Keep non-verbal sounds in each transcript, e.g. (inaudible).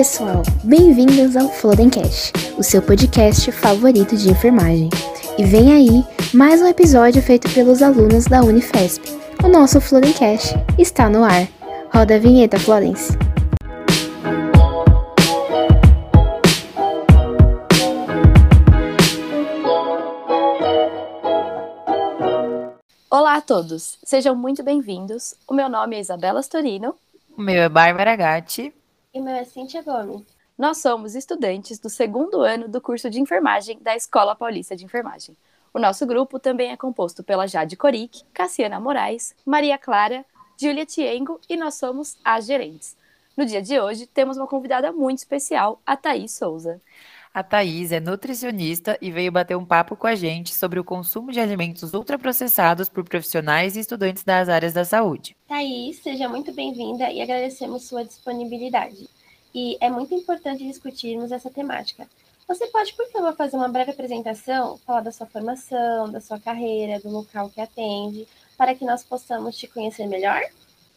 pessoal, bem-vindos ao Flodencast, o seu podcast favorito de enfermagem. E vem aí mais um episódio feito pelos alunos da Unifesp. O nosso Flodencast está no ar. Roda a vinheta, Florence. Olá a todos, sejam muito bem-vindos. O meu nome é Isabela Storino. O meu é Bárbara Gatti. E meu é Cintia Gomes. Nós somos estudantes do segundo ano do curso de enfermagem da Escola Paulista de Enfermagem. O nosso grupo também é composto pela Jade Coric, Cassiana Moraes, Maria Clara, Julia Tiengo e nós somos as gerentes. No dia de hoje, temos uma convidada muito especial, a Thaís Souza. A Thaís é nutricionista e veio bater um papo com a gente sobre o consumo de alimentos ultraprocessados por profissionais e estudantes das áreas da saúde. Thaís, seja muito bem-vinda e agradecemos sua disponibilidade. E é muito importante discutirmos essa temática. Você pode, por favor, fazer uma breve apresentação, falar da sua formação, da sua carreira, do local que atende, para que nós possamos te conhecer melhor?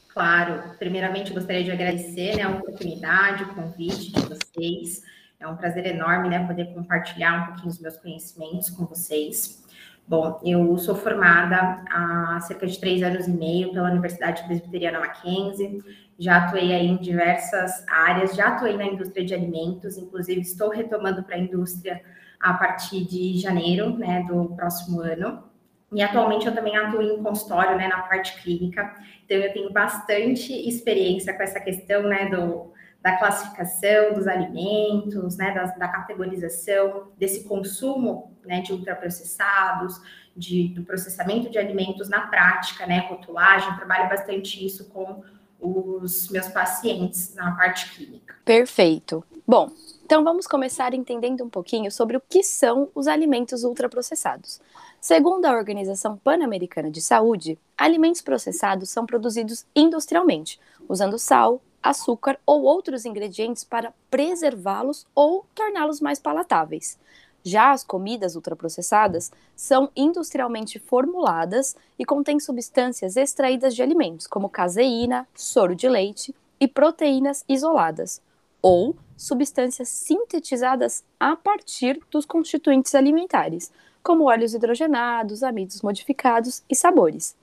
Claro. Primeiramente, gostaria de agradecer né, a oportunidade, o convite de vocês. É um prazer enorme, né, poder compartilhar um pouquinho os meus conhecimentos com vocês. Bom, eu sou formada há cerca de três anos e meio pela Universidade Presbiteriana Mackenzie. Já atuei aí em diversas áreas, já atuei na indústria de alimentos, inclusive estou retomando para a indústria a partir de janeiro, né, do próximo ano. E atualmente eu também atuo em consultório, né, na parte clínica. Então eu tenho bastante experiência com essa questão, né, do da classificação dos alimentos, né, da, da categorização, desse consumo né, de ultraprocessados, de, do processamento de alimentos na prática, né, rotulagem, trabalho bastante isso com os meus pacientes na parte clínica. Perfeito. Bom, então vamos começar entendendo um pouquinho sobre o que são os alimentos ultraprocessados. Segundo a Organização Pan-Americana de Saúde, alimentos processados são produzidos industrialmente, usando sal, açúcar ou outros ingredientes para preservá-los ou torná-los mais palatáveis. Já as comidas ultraprocessadas são industrialmente formuladas e contêm substâncias extraídas de alimentos, como caseína, soro de leite e proteínas isoladas, ou substâncias sintetizadas a partir dos constituintes alimentares, como óleos hidrogenados, amidos modificados e sabores.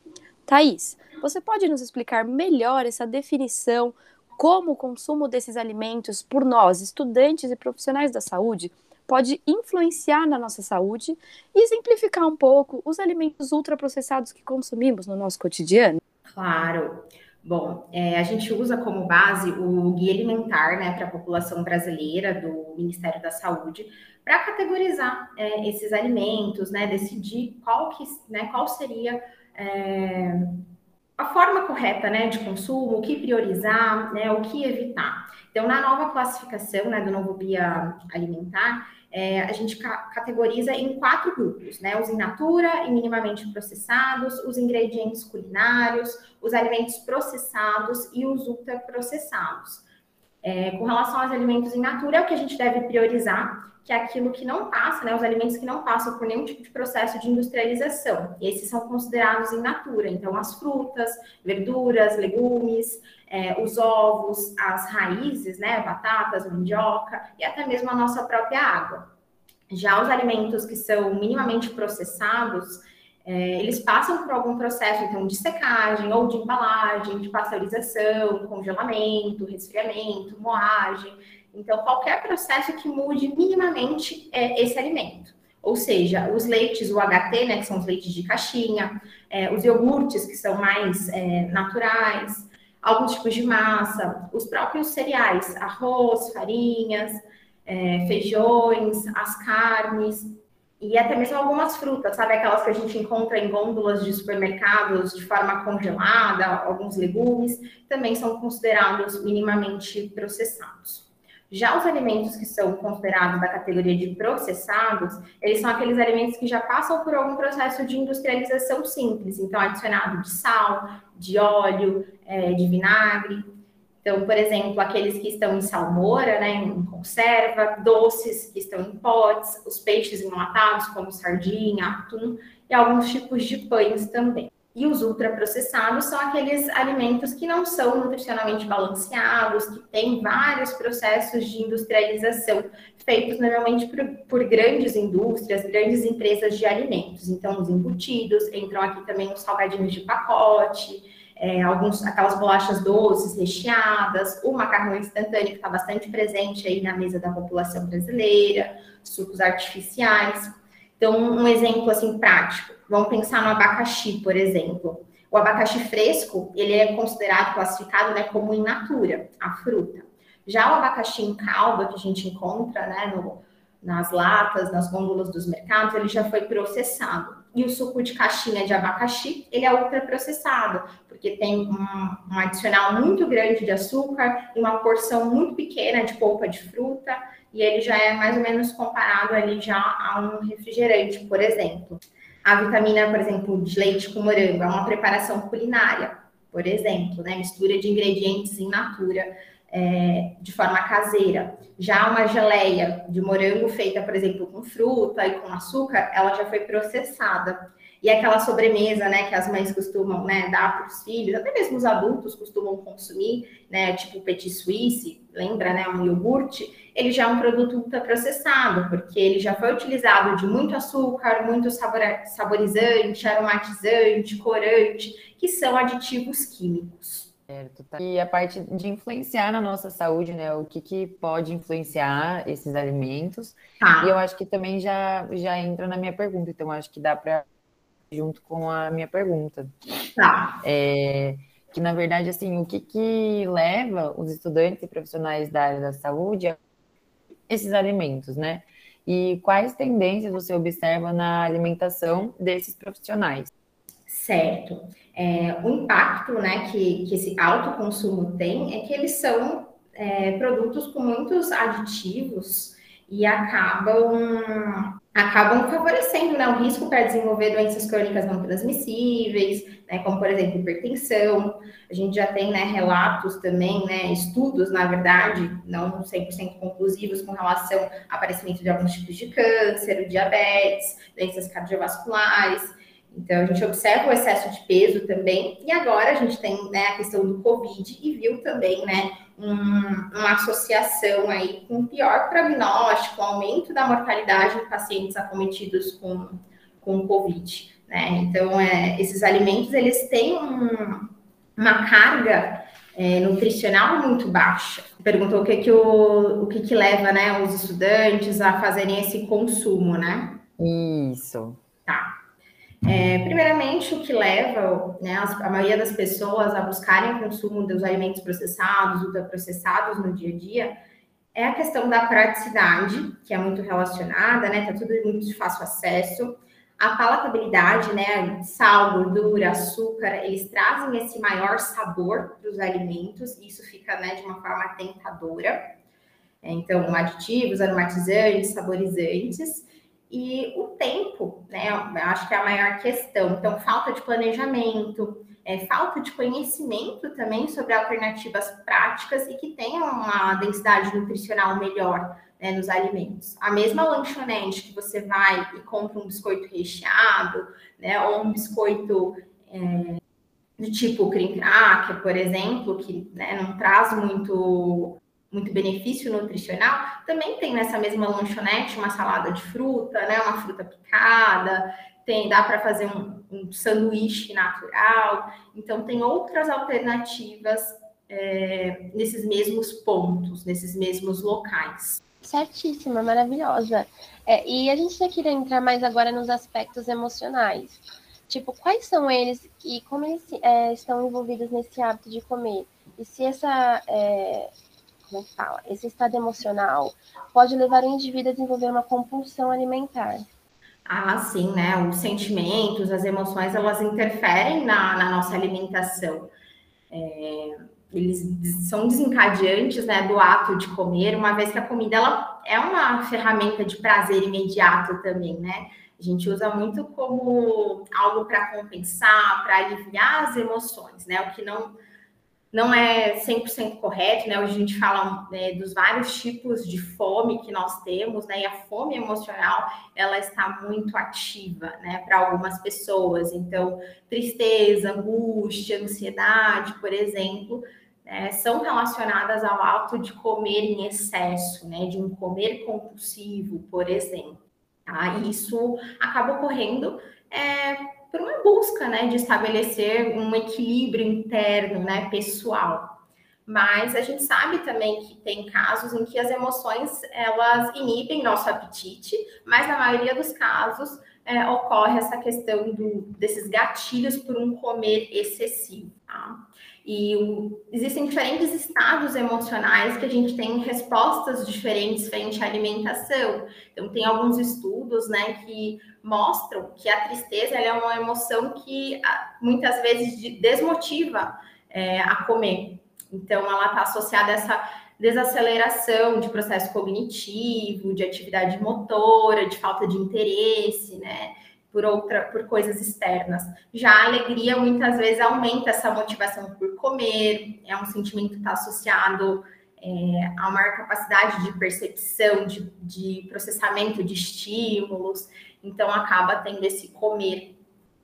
Thaís, você pode nos explicar melhor essa definição como o consumo desses alimentos por nós, estudantes e profissionais da saúde, pode influenciar na nossa saúde e exemplificar um pouco os alimentos ultraprocessados que consumimos no nosso cotidiano? Claro. Bom, é, a gente usa como base o Guia Alimentar né, para a população brasileira do Ministério da Saúde para categorizar é, esses alimentos, né, decidir qual, que, né, qual seria é, a forma correta né, de consumo, o que priorizar, né, o que evitar. Então, na nova classificação né, do novo Guia Alimentar, é, a gente ca categoriza em quatro grupos, né? Os in natura e minimamente processados, os ingredientes culinários, os alimentos processados e os ultraprocessados. É, com relação aos alimentos in natura, é o que a gente deve priorizar, que é aquilo que não passa, né, os alimentos que não passam por nenhum tipo de processo de industrialização. Esses são considerados in natura. Então, as frutas, verduras, legumes, é, os ovos, as raízes, né, batatas, mandioca e até mesmo a nossa própria água. Já os alimentos que são minimamente processados, é, eles passam por algum processo, então, de secagem ou de embalagem, de pasteurização, congelamento, resfriamento, moagem. Então, qualquer processo que mude minimamente é, esse alimento. Ou seja, os leites, o HT, né, que são os leites de caixinha, é, os iogurtes, que são mais é, naturais, alguns tipos de massa, os próprios cereais, arroz, farinhas, é, feijões, as carnes, e até mesmo algumas frutas, sabe? Aquelas que a gente encontra em gôndolas de supermercados de forma congelada, alguns legumes, também são considerados minimamente processados. Já os alimentos que são considerados da categoria de processados, eles são aqueles alimentos que já passam por algum processo de industrialização simples, então adicionado de sal, de óleo, é, de vinagre. Então, por exemplo, aqueles que estão em salmoura, né, em conserva, doces que estão em potes, os peixes enlatados, como sardinha, atum, e alguns tipos de pães também. E os ultraprocessados são aqueles alimentos que não são nutricionalmente balanceados, que têm vários processos de industrialização feitos normalmente por, por, grandes indústrias, grandes empresas de alimentos. Então, os embutidos, entram aqui também os salgadinhos de pacote, é, alguns, aquelas bolachas doces recheadas, o macarrão instantâneo que está bastante presente aí na mesa da população brasileira, sucos artificiais. Então, um exemplo assim prático, vamos pensar no abacaxi, por exemplo. O abacaxi fresco, ele é considerado, classificado né, como in natura, a fruta. Já o abacaxi em calda, que a gente encontra né, no, nas latas, nas gôndolas dos mercados, ele já foi processado. E o suco de caixinha de abacaxi, ele é ultraprocessado, porque tem um, um adicional muito grande de açúcar e uma porção muito pequena de polpa de fruta e ele já é mais ou menos comparado ali já a um refrigerante, por exemplo. A vitamina, por exemplo, de leite com morango é uma preparação culinária, por exemplo, né? Mistura de ingredientes in natura é, de forma caseira. Já uma geleia de morango feita, por exemplo, com fruta e com açúcar, ela já foi processada. E aquela sobremesa, né, que as mães costumam, né, dar para os filhos, até mesmo os adultos costumam consumir, né, tipo petit suisse, lembra, né, um iogurte, ele já é um produto ultraprocessado, porque ele já foi utilizado de muito açúcar, muito sabor, saborizante, aromatizante, corante, que são aditivos químicos. Certo, tá. E a parte de influenciar na nossa saúde, né? O que, que pode influenciar esses alimentos. Tá. E eu acho que também já, já entra na minha pergunta, então acho que dá para junto com a minha pergunta. Tá. É, que, na verdade, assim, o que, que leva os estudantes e profissionais da área da saúde a esses alimentos, né? E quais tendências você observa na alimentação desses profissionais? Certo. É, o impacto né, que, que esse alto consumo tem é que eles são é, produtos com muitos aditivos e acabam acabam favorecendo né, o risco para desenvolver doenças crônicas não transmissíveis, né, como por exemplo hipertensão. A gente já tem né, relatos também, né, estudos, na verdade, não 100% conclusivos com relação ao aparecimento de alguns tipos de câncer, diabetes, doenças cardiovasculares. Então, a gente observa o excesso de peso também, e agora a gente tem né, a questão do Covid e viu também né, um, uma associação aí com pior prognóstico, aumento da mortalidade em pacientes acometidos com, com Covid. Né? Então, é, esses alimentos, eles têm um, uma carga é, nutricional muito baixa. Perguntou o que que, o, o que, que leva né, os estudantes a fazerem esse consumo, né? Isso. É, primeiramente, o que leva né, a maioria das pessoas a buscarem o consumo dos alimentos processados, ultraprocessados no dia a dia, é a questão da praticidade, que é muito relacionada, né? Tá tudo muito de fácil acesso. A palatabilidade, né? Sal, gordura, açúcar, eles trazem esse maior sabor para os alimentos, e isso fica né, de uma forma tentadora. Então, aditivos, aromatizantes, saborizantes e o tempo, né? Eu acho que é a maior questão. Então, falta de planejamento, é, falta de conhecimento também sobre alternativas práticas e que tenham uma densidade nutricional melhor né, nos alimentos. A mesma lanchonete que você vai e compra um biscoito recheado, né? Ou um biscoito é, do tipo cream cracker, por exemplo, que né, não traz muito muito benefício nutricional, também tem nessa mesma lanchonete uma salada de fruta, né, uma fruta picada, tem dá para fazer um, um, sanduíche natural, então tem outras alternativas é, nesses mesmos pontos, nesses mesmos locais. Certíssima, maravilhosa. É, e a gente já queria entrar mais agora nos aspectos emocionais. Tipo, quais são eles e como eles é, estão envolvidos nesse hábito de comer? E se essa é, como fala? Esse estado emocional pode levar o indivíduo a desenvolver uma compulsão alimentar. Ah, sim, né? Os sentimentos, as emoções, elas interferem na, na nossa alimentação. É, eles são desencadeantes, né, do ato de comer, uma vez que a comida ela é uma ferramenta de prazer imediato também, né? A gente usa muito como algo para compensar, para aliviar as emoções, né? O que não não é 100% correto, né? Hoje a gente fala né, dos vários tipos de fome que nós temos, né? E a fome emocional, ela está muito ativa, né, para algumas pessoas. Então, tristeza, angústia, ansiedade, por exemplo, né, são relacionadas ao ato de comer em excesso, né? De um comer compulsivo, por exemplo. Tá? E isso acaba ocorrendo é, por uma busca, né, de estabelecer um equilíbrio interno, né, pessoal. Mas a gente sabe também que tem casos em que as emoções elas inibem nosso apetite, mas na maioria dos casos é, ocorre essa questão do, desses gatilhos por um comer excessivo. Tá? E o, existem diferentes estados emocionais que a gente tem respostas diferentes frente à alimentação. Então, tem alguns estudos né, que mostram que a tristeza é uma emoção que ah, muitas vezes desmotiva é, a comer. Então, ela está associada a essa desaceleração de processo cognitivo, de atividade motora, de falta de interesse, né? por outra, por coisas externas. Já a alegria muitas vezes aumenta essa motivação por comer, é um sentimento que está associado é, a maior capacidade de percepção, de, de, processamento de estímulos, então acaba tendo esse comer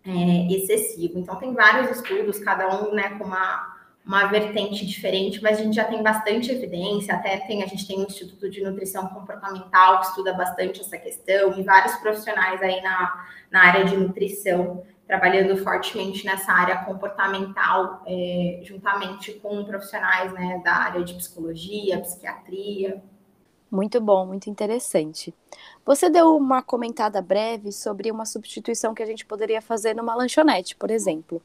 é, excessivo. Então tem vários estudos, cada um né, com uma uma vertente diferente, mas a gente já tem bastante evidência, até tem, a gente tem um Instituto de Nutrição Comportamental que estuda bastante essa questão, e vários profissionais aí na, na área de nutrição trabalhando fortemente nessa área comportamental, é, juntamente com profissionais né, da área de psicologia, psiquiatria. Muito bom, muito interessante. Você deu uma comentada breve sobre uma substituição que a gente poderia fazer numa lanchonete, por exemplo.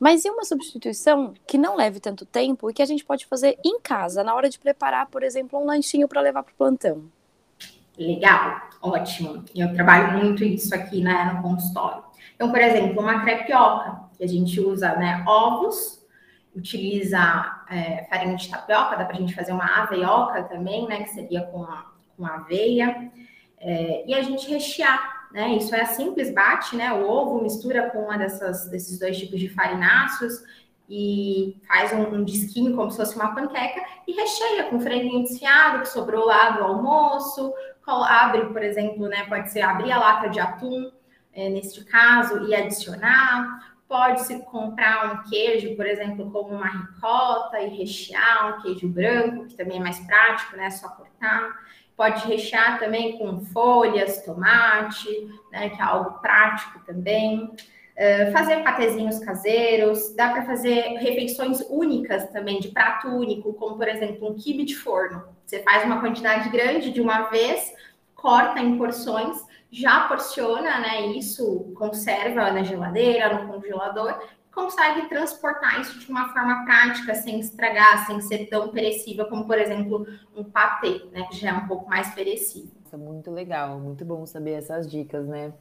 Mas e uma substituição que não leve tanto tempo e que a gente pode fazer em casa, na hora de preparar, por exemplo, um lanchinho para levar para o plantão? Legal, ótimo. Eu trabalho muito isso aqui né, no consultório. Então, por exemplo, uma crepioca, que a gente usa né, ovos, utiliza é, farinha de tapioca, dá para a gente fazer uma aveioca também, né, que seria com, a, com aveia, é, e a gente rechear né? Isso é simples, bate, né? O ovo mistura com uma dessas, desses dois tipos de farináceos e faz um, um, disquinho como se fosse uma panqueca e recheia com franguinho desfiado que sobrou lá do almoço. Abre, por exemplo, né? Pode ser abrir a lata de atum, é, neste caso, e adicionar. Pode-se comprar um queijo, por exemplo, como uma ricota e rechear um queijo branco, que também é mais prático, né? Só cortar. Pode rechear também com folhas, tomate, né, que é algo prático também. Uh, fazer patezinhos caseiros, dá para fazer refeições únicas também, de prato único, como por exemplo um quibe de forno. Você faz uma quantidade grande de uma vez, corta em porções, já porciona, né? Isso conserva na geladeira, no congelador consegue transportar isso de uma forma prática, sem estragar, sem ser tão perecível como, por exemplo, um patê, né, que já é um pouco mais perecível. Muito legal, muito bom saber essas dicas, né?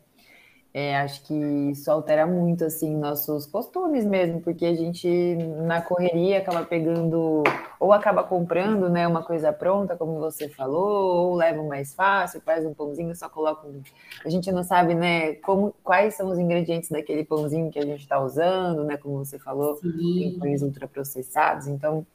É, acho que isso altera muito, assim, nossos costumes mesmo, porque a gente, na correria, acaba pegando, ou acaba comprando, né, uma coisa pronta, como você falou, ou leva mais fácil, faz um pãozinho, só coloca um... A gente não sabe, né, como, quais são os ingredientes daquele pãozinho que a gente está usando, né, como você falou, em pães ultraprocessados, então,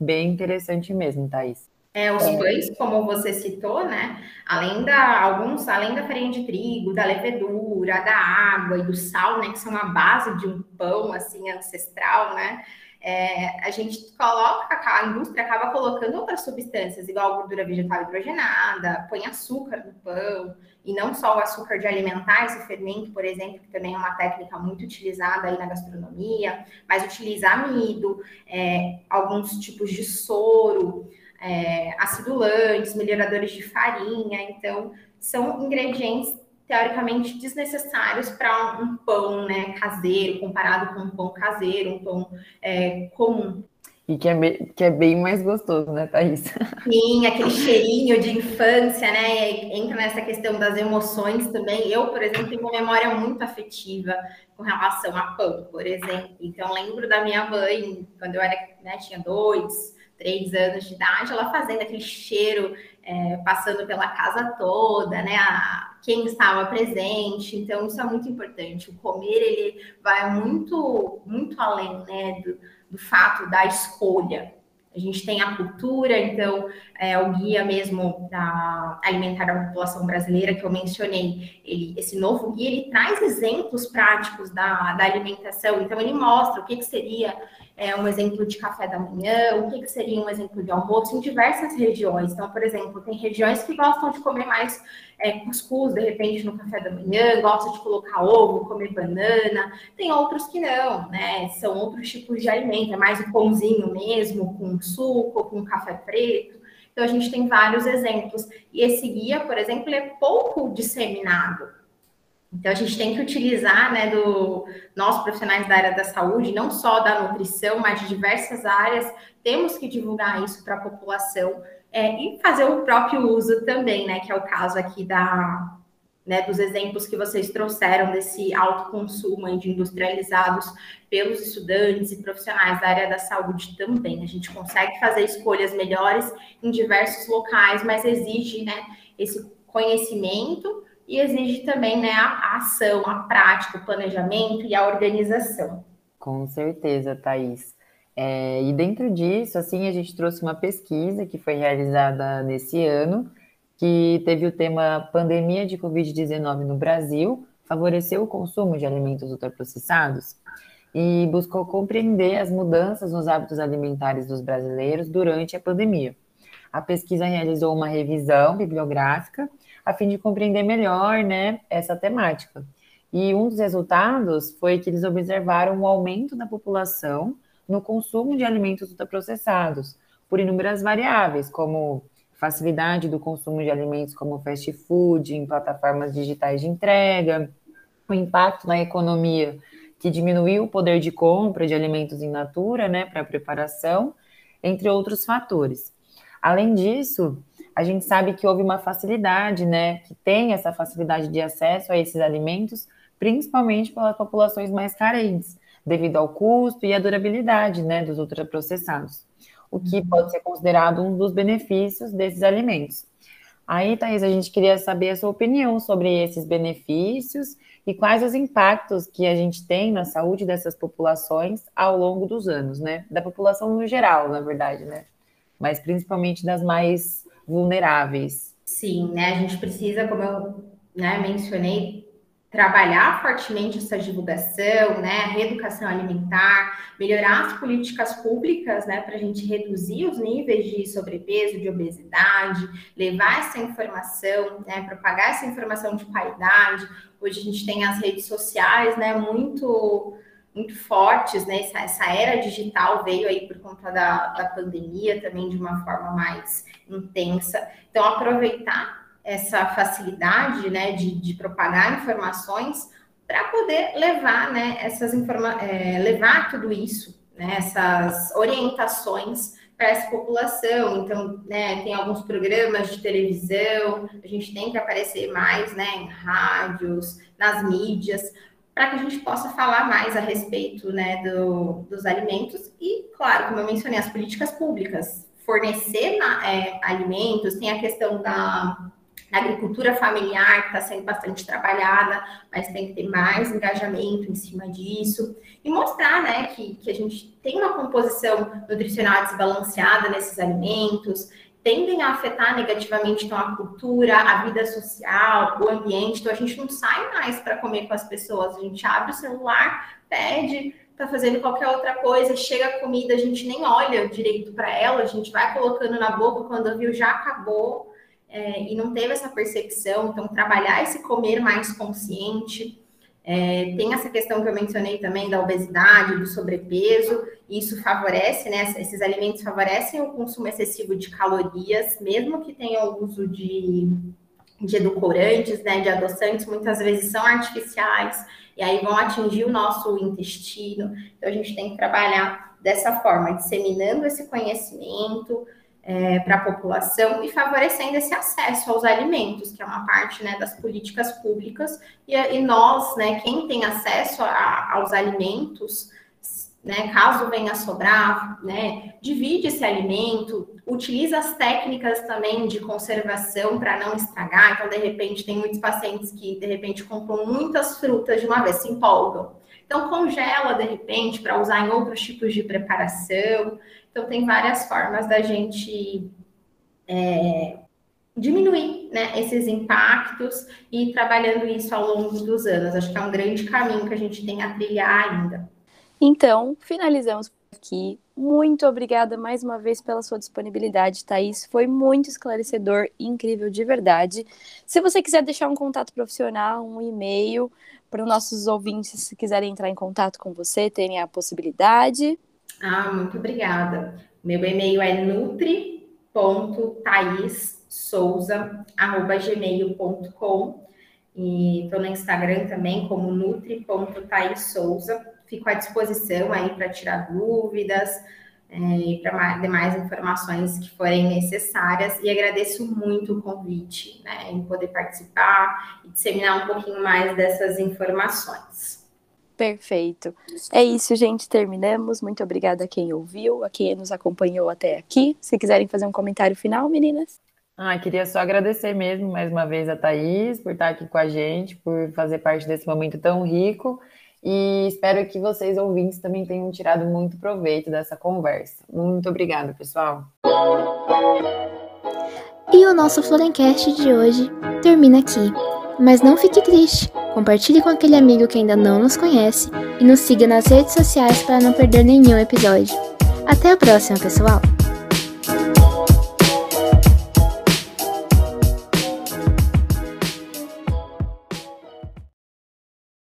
bem interessante mesmo, Thaís. É, os pães, como você citou, né? Além da alguns, além da farinha de trigo, da levedura, da água e do sal, né? Que são a base de um pão assim ancestral, né? É, a gente coloca, a indústria acaba colocando outras substâncias, igual gordura vegetal hidrogenada, põe açúcar no pão, e não só o açúcar de alimentar, esse fermento, por exemplo, que também é uma técnica muito utilizada aí na gastronomia, mas utiliza amido, é, alguns tipos de soro, é, acidulantes, melhoradores de farinha. Então, são ingredientes teoricamente desnecessários para um pão né, caseiro, comparado com um pão caseiro, um pão é, comum. E que é, bem, que é bem mais gostoso, né, Thaís? (laughs) Sim, aquele cheirinho de infância, né? Entra nessa questão das emoções também. Eu, por exemplo, tenho uma memória muito afetiva com relação a pão, por exemplo. Então, lembro da minha mãe, quando eu era, né, tinha dois, três anos de idade, ela fazendo aquele cheiro, é, passando pela casa toda, né? A, quem estava presente. Então, isso é muito importante. O comer, ele vai muito, muito além, né? Do, do fato da escolha. A gente tem a cultura, então, é, o guia mesmo da alimentar da população brasileira que eu mencionei, ele, esse novo guia, ele traz exemplos práticos da, da alimentação, então ele mostra o que, que seria é, um exemplo de café da manhã, o que, que seria um exemplo de almoço em diversas regiões. Então, por exemplo, tem regiões que gostam de comer mais é, cuscuz, de repente, no café da manhã, gostam de colocar ovo, comer banana. Tem outros que não, né? São outros tipos de alimento, é mais o pãozinho mesmo, com suco, com café preto. Então, a gente tem vários exemplos. E esse guia, por exemplo, é pouco disseminado. Então, a gente tem que utilizar, né, do nós profissionais da área da saúde, não só da nutrição, mas de diversas áreas, temos que divulgar isso para a população é, e fazer o próprio uso também, né, que é o caso aqui da, né, dos exemplos que vocês trouxeram desse alto consumo de industrializados pelos estudantes e profissionais da área da saúde também. A gente consegue fazer escolhas melhores em diversos locais, mas exige, né, esse conhecimento e exige também né, a ação, a prática, o planejamento e a organização. Com certeza, Thaís. É, e dentro disso, assim, a gente trouxe uma pesquisa que foi realizada nesse ano, que teve o tema Pandemia de Covid-19 no Brasil, favoreceu o consumo de alimentos ultraprocessados e buscou compreender as mudanças nos hábitos alimentares dos brasileiros durante a pandemia. A pesquisa realizou uma revisão bibliográfica a fim de compreender melhor né, essa temática. E um dos resultados foi que eles observaram um aumento da população no consumo de alimentos ultraprocessados, por inúmeras variáveis, como facilidade do consumo de alimentos como fast food em plataformas digitais de entrega, o impacto na economia que diminuiu o poder de compra de alimentos em natura, né, para preparação, entre outros fatores. Além disso, a gente sabe que houve uma facilidade, né, que tem essa facilidade de acesso a esses alimentos, principalmente pelas populações mais carentes, devido ao custo e à durabilidade, né, dos ultraprocessados, o que uhum. pode ser considerado um dos benefícios desses alimentos. Aí, Thaís, a gente queria saber a sua opinião sobre esses benefícios e quais os impactos que a gente tem na saúde dessas populações ao longo dos anos, né? Da população no geral, na verdade, né? Mas principalmente das mais vulneráveis. Sim, né? A gente precisa, como eu né, mencionei, trabalhar fortemente essa divulgação, né, reeducação alimentar, melhorar as políticas públicas, né, para a gente reduzir os níveis de sobrepeso, de obesidade, levar essa informação, né, propagar essa informação de qualidade. Hoje a gente tem as redes sociais, né, muito muito fortes, né? Essa, essa, era digital veio aí por conta da, da pandemia também de uma forma mais intensa. Então, aproveitar essa facilidade, né, de, de propagar informações para poder levar, né, essas informa é, levar tudo isso, né, essas orientações para essa população. Então, né, tem alguns programas de televisão, a gente tem que aparecer mais, né, em rádios, nas mídias, para que a gente possa falar mais a respeito né, do, dos alimentos e, claro, como eu mencionei, as políticas públicas, fornecer é, alimentos, tem a questão da, da agricultura familiar, que está sendo bastante trabalhada, mas tem que ter mais engajamento em cima disso, e mostrar né, que, que a gente tem uma composição nutricional desbalanceada nesses alimentos, tendem a afetar negativamente então, a cultura, a vida social, o ambiente. Então a gente não sai mais para comer com as pessoas, a gente abre o celular, pede, está fazendo qualquer outra coisa, chega a comida, a gente nem olha direito para ela, a gente vai colocando na boca, quando viu já acabou é, e não teve essa percepção. Então, trabalhar esse comer mais consciente. É, tem essa questão que eu mencionei também da obesidade, do sobrepeso, isso favorece, né? Esses alimentos favorecem o consumo excessivo de calorias, mesmo que tenham uso de, de edulcorantes, né? De adoçantes, muitas vezes são artificiais, e aí vão atingir o nosso intestino. Então, a gente tem que trabalhar dessa forma, disseminando esse conhecimento, é, para a população e favorecendo esse acesso aos alimentos, que é uma parte né, das políticas públicas, e, e, nós, né, quem tem acesso a, aos alimentos, né? Caso venha a sobrar, né? Divide esse alimento, utiliza as técnicas também de conservação para não estragar. Então, de repente, tem muitos pacientes que de repente compram muitas frutas de uma vez, se empolgam. Então, congela de repente para usar em outros tipos de preparação. Então, tem várias formas da gente é, diminuir né, esses impactos e trabalhando isso ao longo dos anos. Acho que é um grande caminho que a gente tem a trilhar ainda. Então, finalizamos aqui. Muito obrigada mais uma vez pela sua disponibilidade, Thaís. Foi muito esclarecedor e incrível de verdade. Se você quiser deixar um contato profissional, um e-mail para os nossos ouvintes, se quiserem entrar em contato com você, terem a possibilidade. Ah, muito obrigada. Meu e-mail é nutri.taissouza.gmail.com e estou no Instagram também como nutri.taissouza fico à disposição aí para tirar dúvidas é, e para demais informações que forem necessárias. E agradeço muito o convite, né, em poder participar e disseminar um pouquinho mais dessas informações. Perfeito. É isso, gente. Terminamos. Muito obrigada a quem ouviu, a quem nos acompanhou até aqui. Se quiserem fazer um comentário final, meninas. Ah, queria só agradecer mesmo mais uma vez a Thaís por estar aqui com a gente, por fazer parte desse momento tão rico e espero que vocês ouvintes também tenham tirado muito proveito dessa conversa. Muito obrigada, pessoal. E o nosso Florencast de hoje termina aqui. Mas não fique triste. Compartilhe com aquele amigo que ainda não nos conhece e nos siga nas redes sociais para não perder nenhum episódio. Até a próxima, pessoal!